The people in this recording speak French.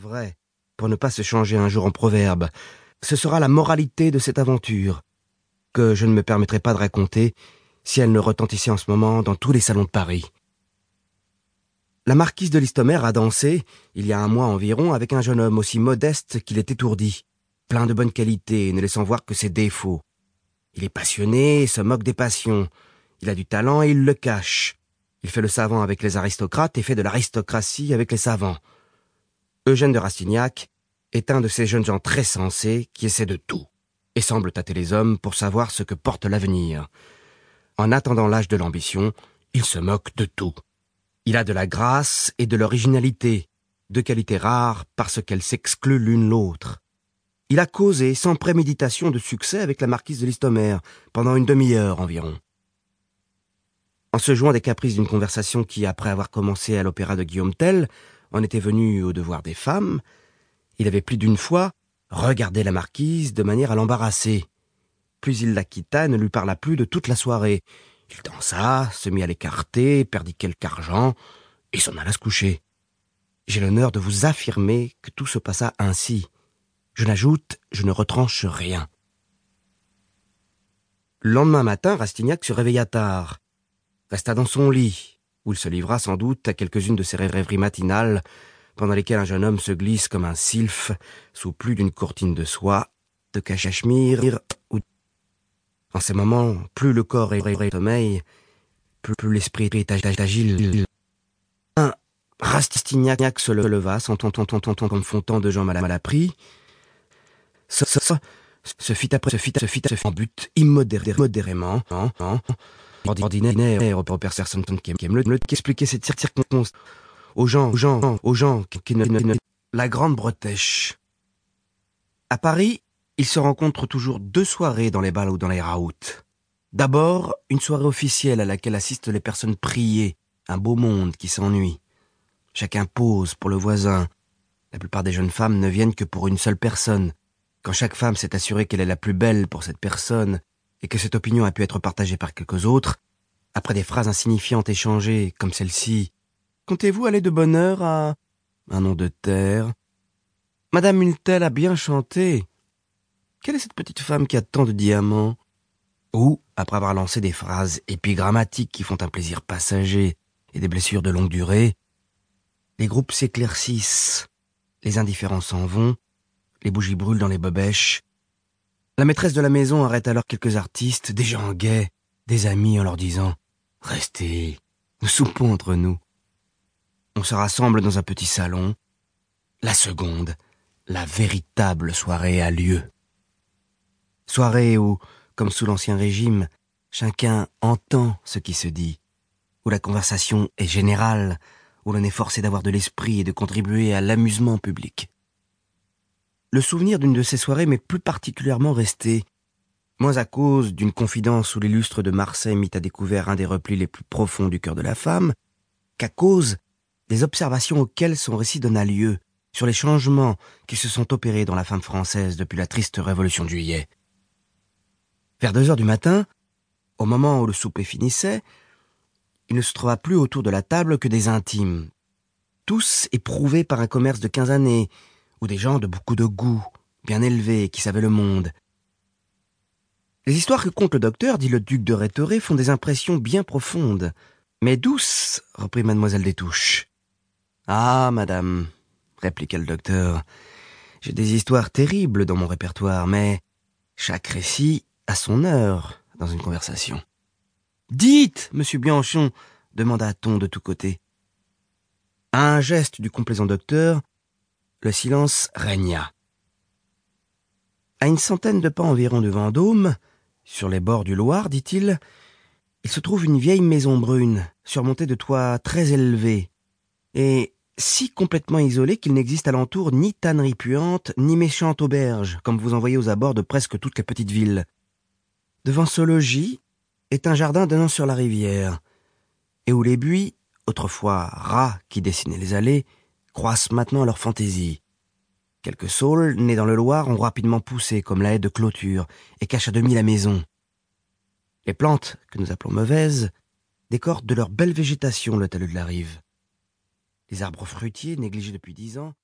vrai, pour ne pas se changer un jour en proverbe. Ce sera la moralité de cette aventure, que je ne me permettrai pas de raconter si elle ne retentissait en ce moment dans tous les salons de Paris. La marquise de Listomère a dansé, il y a un mois environ, avec un jeune homme aussi modeste qu'il est étourdi, plein de bonnes qualités, ne laissant voir que ses défauts. Il est passionné et se moque des passions. Il a du talent et il le cache. Il fait le savant avec les aristocrates et fait de l'aristocratie avec les savants. Eugène de Rastignac est un de ces jeunes gens très sensés qui essaient de tout et semblent tâter les hommes pour savoir ce que porte l'avenir. En attendant l'âge de l'ambition, il se moque de tout. Il a de la grâce et de l'originalité, deux qualités rares parce qu'elles s'excluent l'une l'autre. Il a causé sans préméditation de succès avec la marquise de Listomère pendant une demi-heure environ. En se jouant des caprices d'une conversation qui, après avoir commencé à l'opéra de Guillaume Tell, en était venue au devoir des femmes, il avait plus d'une fois regardé la marquise de manière à l'embarrasser. Puis il la quitta ne lui parla plus de toute la soirée. Il dansa, se mit à l'écarter, perdit quelque argent, et s'en alla se coucher. J'ai l'honneur de vous affirmer que tout se passa ainsi. Je n'ajoute, je ne retranche rien. Le lendemain matin, Rastignac se réveilla tard resta dans son lit, où il se livra sans doute à quelques-unes de ses rêveries matinales, pendant lesquelles un jeune homme se glisse comme un sylphe sous plus d'une courtine de soie, de cachemire ou... En ces moments, plus le corps est sommeil, plus, l'esprit est agile. Un Rastignac se leva, sentant comme fontant de gens mal, mal appris. Se, fit après, se fit, se fit, se fit en but immodérément, ordinaire au personne qui aime le qui expliquer cette circonstance aux gens, aux gens, aux gens qui ne, la grande bretèche. À Paris, il se rencontre toujours deux soirées dans les balles ou dans les raouts. D'abord, une soirée officielle à laquelle assistent les personnes priées, un beau monde qui s'ennuie. Chacun pose pour le voisin. La plupart des jeunes femmes ne viennent que pour une seule personne. Quand chaque femme s'est assurée qu'elle est la plus belle pour cette personne, et que cette opinion a pu être partagée par quelques autres, après des phrases insignifiantes échangées, comme celle-ci, comptez-vous aller de bonne heure à un nom de terre? Madame Multel a bien chanté. Quelle est cette petite femme qui a tant de diamants? Ou, après avoir lancé des phrases épigrammatiques qui font un plaisir passager et des blessures de longue durée, les groupes s'éclaircissent, les indifférents s'en vont, les bougies brûlent dans les bobèches, la maîtresse de la maison arrête alors quelques artistes, des gens gays, des amis en leur disant Restez, nous soupons entre nous. On se rassemble dans un petit salon. La seconde, la véritable soirée a lieu. Soirée où, comme sous l'Ancien Régime, chacun entend ce qui se dit, où la conversation est générale, où l'on est forcé d'avoir de l'esprit et de contribuer à l'amusement public le souvenir d'une de ces soirées m'est plus particulièrement resté, moins à cause d'une confidence où l'illustre de Marseille mit à découvert un des replis les plus profonds du cœur de la femme, qu'à cause des observations auxquelles son récit donna lieu sur les changements qui se sont opérés dans la femme française depuis la triste révolution de juillet. Vers deux heures du matin, au moment où le souper finissait, il ne se trouva plus autour de la table que des intimes, tous éprouvés par un commerce de quinze années, ou des gens de beaucoup de goût, bien élevés, qui savaient le monde. Les histoires que conte le docteur, dit le duc de Rhétoré, font des impressions bien profondes, mais douces, reprit mademoiselle des Touches. Ah, madame, répliqua le docteur, j'ai des histoires terribles dans mon répertoire, mais chaque récit a son heure dans une conversation. Dites, monsieur Bianchon, demanda-t-on de tous côtés. À un geste du complaisant docteur, le silence régna. À une centaine de pas environ de Vendôme, sur les bords du Loir, dit-il, il se trouve une vieille maison brune, surmontée de toits très élevés, et si complètement isolée qu'il n'existe alentour ni tannerie puante, ni méchante auberge, comme vous en voyez aux abords de presque toutes les petites villes. Devant ce logis est un jardin donnant sur la rivière, et où les buis, autrefois rats qui dessinaient les allées, croissent maintenant leur fantaisie. Quelques saules, nés dans le Loir, ont rapidement poussé comme la haie de clôture et cachent à demi la maison. Les plantes, que nous appelons mauvaises, décorent de leur belle végétation le talus de la rive. Les arbres fruitiers, négligés depuis dix ans,